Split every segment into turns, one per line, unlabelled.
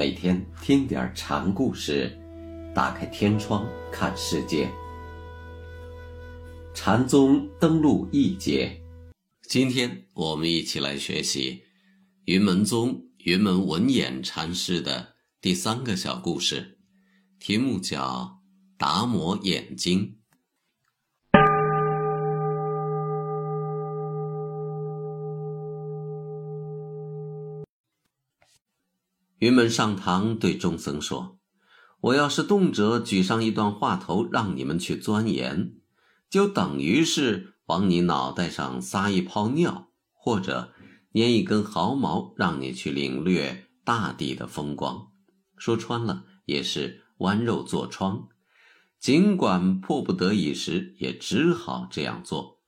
每天听点禅故事，打开天窗看世界。禅宗登陆一节，今天我们一起来学习云门宗云门文偃禅师的第三个小故事，题目叫“达摩眼睛”。云门上堂对众僧说：“我要是动辄举上一段话头，让你们去钻研，就等于是往你脑袋上撒一泡尿，或者粘一根毫毛，让你去领略大地的风光。说穿了，也是剜肉做疮。尽管迫不得已时，也只好这样做。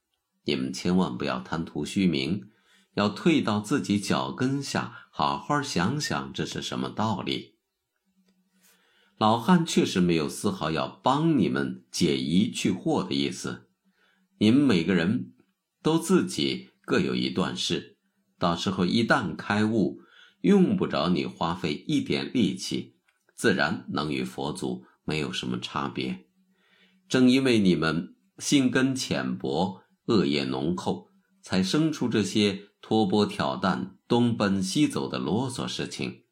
你们千万不要贪图虚名。”要退到自己脚跟下，好好想想这是什么道理。老汉确实没有丝毫要帮你们解疑去惑的意思。你们每个人都自己各有一段事，到时候一旦开悟，用不着你花费一点力气，自然能与佛祖没有什么差别。正因为你们心根浅薄，恶业浓厚，才生出这些。托钵挑担、东奔西走的啰嗦事情，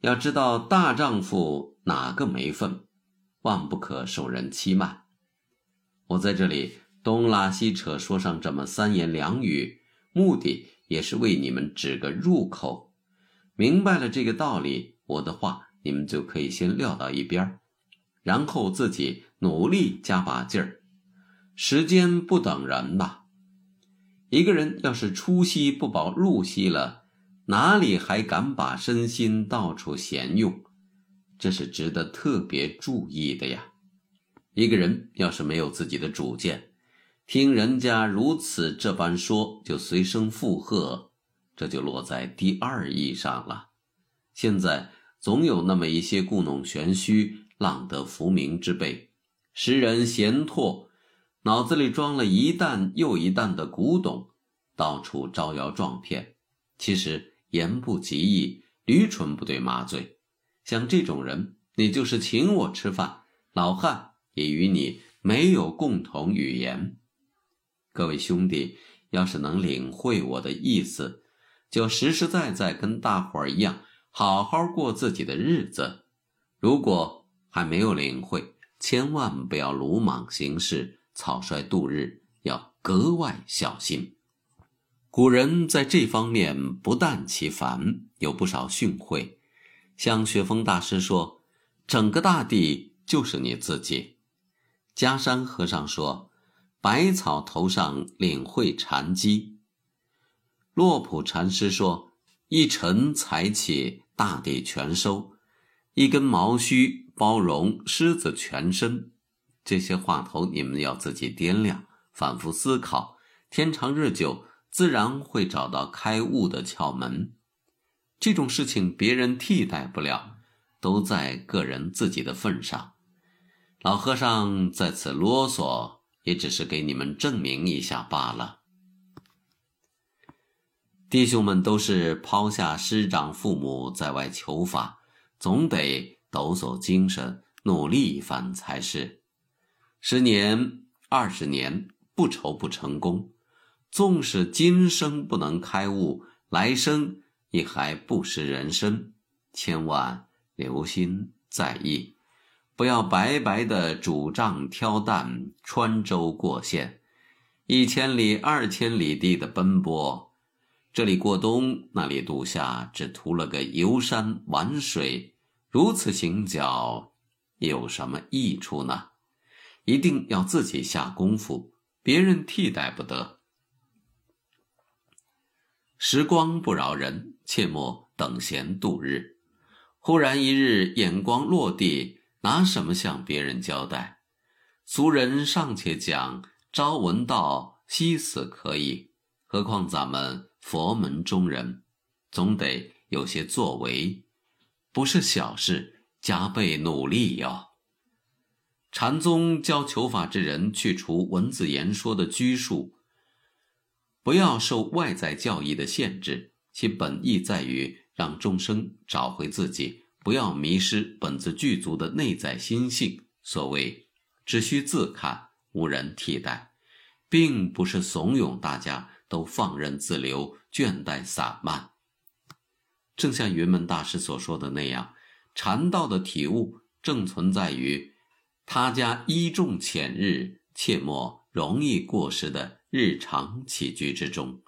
要知道大丈夫哪个没份，万不可受人欺瞒。我在这里东拉西扯说上这么三言两语，目的也是为你们指个入口。明白了这个道理，我的话你们就可以先撂到一边儿然后自己努力加把劲儿。时间不等人吧。一个人要是出息不保入息了，哪里还敢把身心到处闲用？这是值得特别注意的呀。一个人要是没有自己的主见，听人家如此这般说就随声附和，这就落在第二义上了。现在总有那么一些故弄玄虚、浪得浮名之辈，使人闲拓。脑子里装了一担又一担的古董，到处招摇撞骗，其实言不及义，驴唇不对马嘴。像这种人，你就是请我吃饭，老汉也与你没有共同语言。各位兄弟，要是能领会我的意思，就实实在在跟大伙儿一样，好好过自己的日子。如果还没有领会，千万不要鲁莽行事。草率度日要格外小心。古人在这方面不但其繁，有不少训诲。像雪峰大师说：“整个大地就是你自己。”迦山和尚说：“百草头上领会禅机。”洛普禅师说：“一尘采起，大地全收；一根毛须，包容狮子全身。”这些话头，你们要自己掂量，反复思考，天长日久，自然会找到开悟的窍门。这种事情别人替代不了，都在个人自己的份上。老和尚在此啰嗦，也只是给你们证明一下罢了。弟兄们都是抛下师长父母在外求法，总得抖擞精神，努力一番才是。十年、二十年不愁不成功，纵使今生不能开悟，来生亦还不失人生。千万留心在意，不要白白的拄杖挑担、穿州过县，一千里、二千里地的奔波，这里过冬，那里度夏，只图了个游山玩水，如此行脚，有什么益处呢？一定要自己下功夫，别人替代不得。时光不饶人，切莫等闲度日。忽然一日眼光落地，拿什么向别人交代？俗人尚且讲朝闻道，夕死可以，何况咱们佛门中人，总得有些作为，不是小事，加倍努力哟。禅宗教求法之人，去除文字言说的拘束，不要受外在教义的限制，其本意在于让众生找回自己，不要迷失本自具足的内在心性。所谓“只需自看，无人替代”，并不是怂恿大家都放任自流、倦怠散漫。正像云门大师所说的那样，禅道的体悟正存在于他家依重浅日，切莫容易过时的日常起居之中。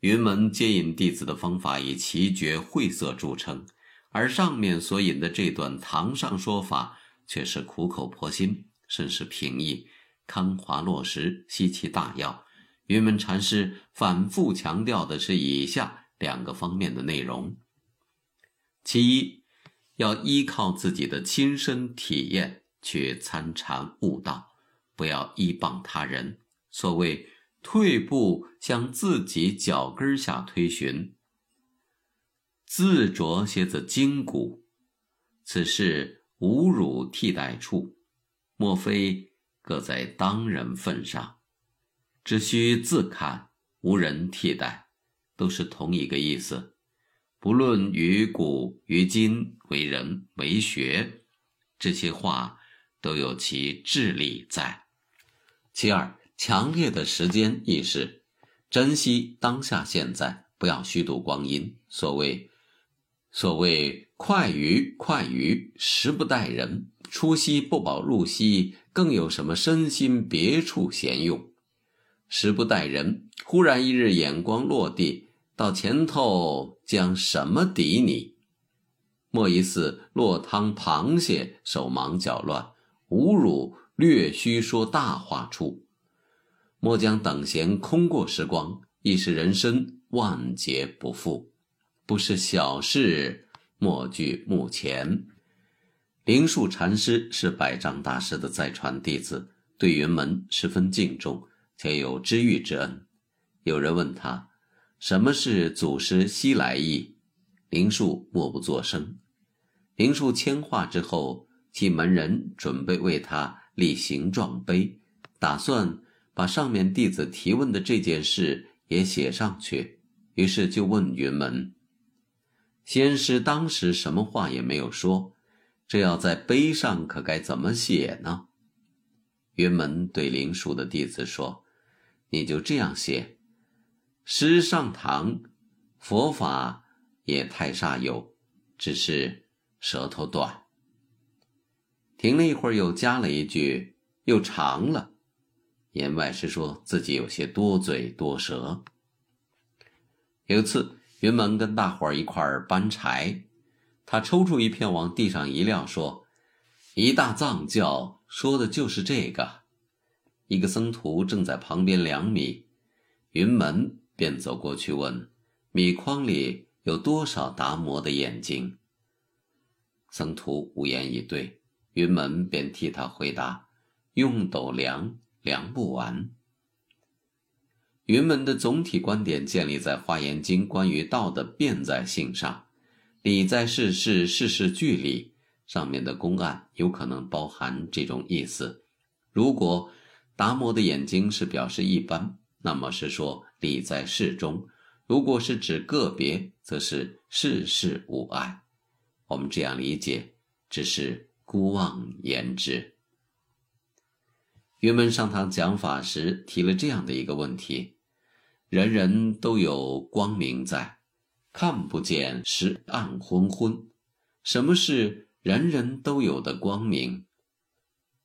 云门接引弟子的方法以奇绝晦涩著称，而上面所引的这段堂上说法却是苦口婆心，甚是平易，康华落实，悉其大要。云门禅师反复强调的是以下两个方面的内容：其一，要依靠自己的亲身体验去参禅悟道，不要依傍他人。所谓。退步向自己脚跟下推寻，自着些子筋骨，此事无汝替代处，莫非各在当人份上？只需自看，无人替代，都是同一个意思。不论于古于今，为人为学，这些话都有其智力在。其二。强烈的时间意识，珍惜当下现在，不要虚度光阴。所谓“所谓快鱼快鱼，时不待人。出息不保入息，更有什么身心别处闲用？时不待人，忽然一日眼光落地，到前头将什么抵你？莫疑似落汤螃蟹，手忙脚乱，侮辱略须说大话处。莫将等闲空过时光，亦是人生万劫不复，不是小事。莫惧目前。灵树禅师是百丈大师的再传弟子，对云门十分敬重，且有知遇之恩。有人问他，什么是祖师西来意？灵树默不作声。灵树迁化之后，替门人准备为他立形状碑，打算。把上面弟子提问的这件事也写上去，于是就问云门：“先师当时什么话也没有说，这要在碑上可该怎么写呢？”云门对灵树的弟子说：“你就这样写，师上堂，佛法也太煞有，只是舌头短。”停了一会儿，又加了一句：“又长了。”言外是说自己有些多嘴多舌。有次，云门跟大伙儿一块儿搬柴，他抽出一片往地上一撂，说：“一大藏教说的就是这个。”一个僧徒正在旁边量米，云门便走过去问：“米筐里有多少达摩的眼睛？”僧徒无言以对，云门便替他回答：“用斗量。”量不完。云门的总体观点建立在《华严经》关于道的变在性上，理在事事，事事俱理。上面的公案有可能包含这种意思。如果达摩的眼睛是表示一般，那么是说理在事中；如果是指个别，则是事事无碍。我们这样理解，只是孤妄言之。云门上堂讲法时提了这样的一个问题：人人都有光明在，看不见是暗昏昏。什么是人人都有的光明？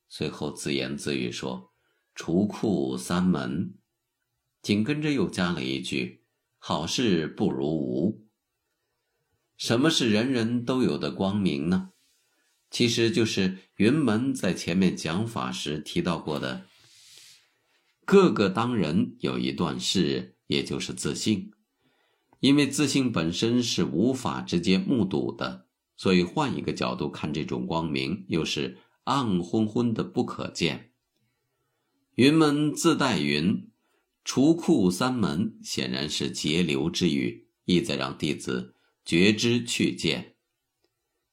随后自言自语说：“除库三门。”紧跟着又加了一句：“好事不如无。”什么是人人都有的光明呢？其实就是云门在前面讲法时提到过的，各个当人有一段事，也就是自信。因为自信本身是无法直接目睹的，所以换一个角度看，这种光明又是暗昏昏的不可见。云门自带云，除库三门，显然是节流之语，意在让弟子觉知去见。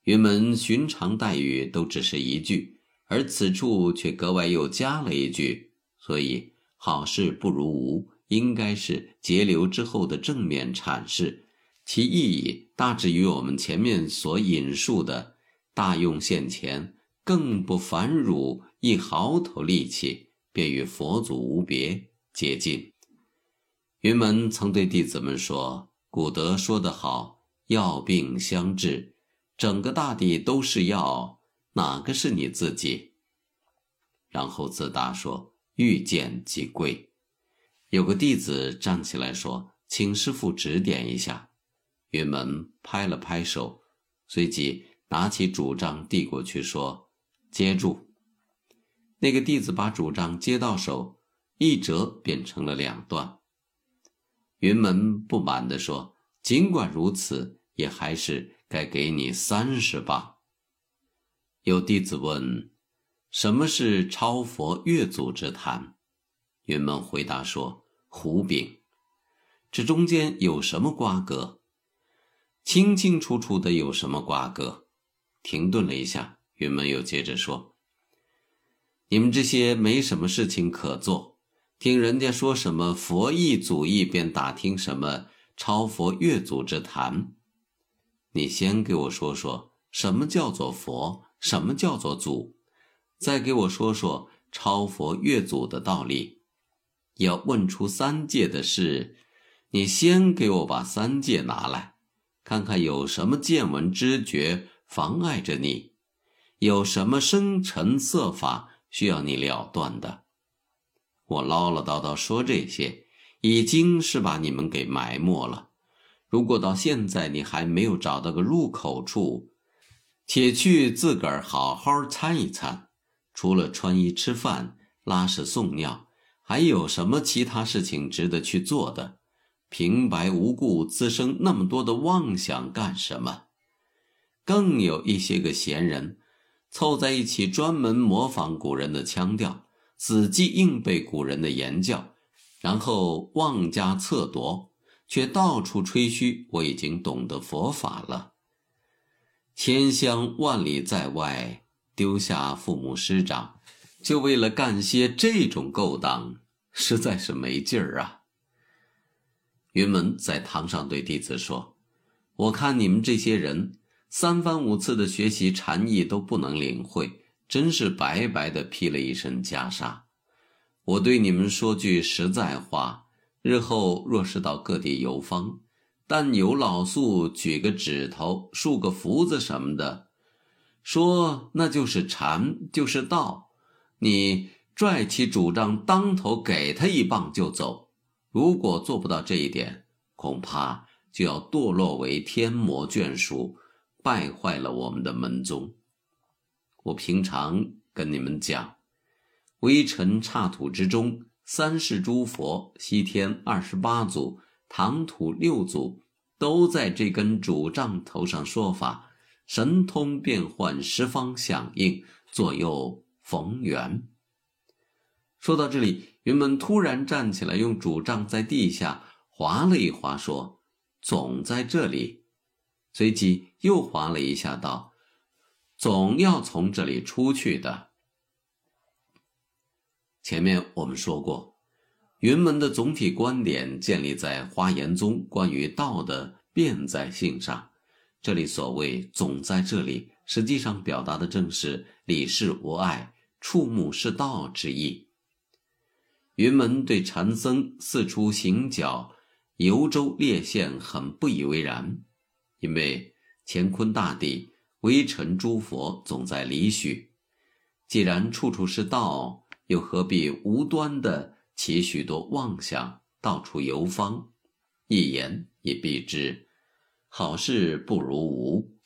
云门寻常待遇都只是一句，而此处却格外又加了一句，所以好事不如无，应该是节流之后的正面阐释，其意义大致与我们前面所引述的“大用现前，更不凡汝一毫头力气，便与佛祖无别”接近。云门曾对弟子们说：“古德说得好，药病相治，整个大地都是药，哪个是你自己？”然后自答说：“遇见即归。”有个弟子站起来说：“请师傅指点一下。”云门拍了拍手，随即拿起主杖递过去，说：“接住。”那个弟子把主杖接到手，一折便成了两段。云门不满地说：“尽管如此，也还是该给你三十磅。”有弟子问：“什么是超佛越祖之谈？”云门回答说：“胡饼。”这中间有什么瓜葛？清清楚楚的有什么瓜葛？停顿了一下，云门又接着说：“你们这些没什么事情可做，听人家说什么佛意祖意，便打听什么超佛越祖之谈。你先给我说说什么叫做佛，什么叫做祖，再给我说说超佛越祖的道理。要问出三界的事，你先给我把三界拿来。”看看有什么见闻知觉妨碍着你，有什么生尘色法需要你了断的？我唠唠叨叨说这些，已经是把你们给埋没了。如果到现在你还没有找到个入口处，且去自个儿好好参一参。除了穿衣吃饭、拉屎送尿，还有什么其他事情值得去做的？平白无故滋生那么多的妄想干什么？更有一些个闲人凑在一起，专门模仿古人的腔调，死记硬背古人的言教，然后妄加测夺，却到处吹嘘我已经懂得佛法了。千乡万里在外，丢下父母师长，就为了干些这种勾当，实在是没劲儿啊！云门在堂上对弟子说：“我看你们这些人三番五次的学习禅意都不能领会，真是白白的披了一身袈裟。我对你们说句实在话：日后若是到各地游方，但有老宿举个指头、竖个福字什么的，说那就是禅，就是道，你拽起主张，当头给他一棒就走。”如果做不到这一点，恐怕就要堕落为天魔眷属，败坏了我们的门宗。我平常跟你们讲，微尘刹土之中，三世诸佛、西天二十八祖、唐土六祖，都在这根主杖头上说法，神通变幻，十方响应，左右逢源。说到这里。云门突然站起来，用拄杖在地下划了一划，说：“总在这里。”随即又划了一下，道：“总要从这里出去的。”前面我们说过，云门的总体观点建立在花严宗关于道的变在性上。这里所谓“总在这里”，实际上表达的正是“理事无碍，触目是道”之意。云门对禅僧四处行脚、游州列县很不以为然，因为乾坤大地、微尘诸佛总在离许，既然处处是道，又何必无端的起许多妄想，到处游方？一言以蔽之，好事不如无。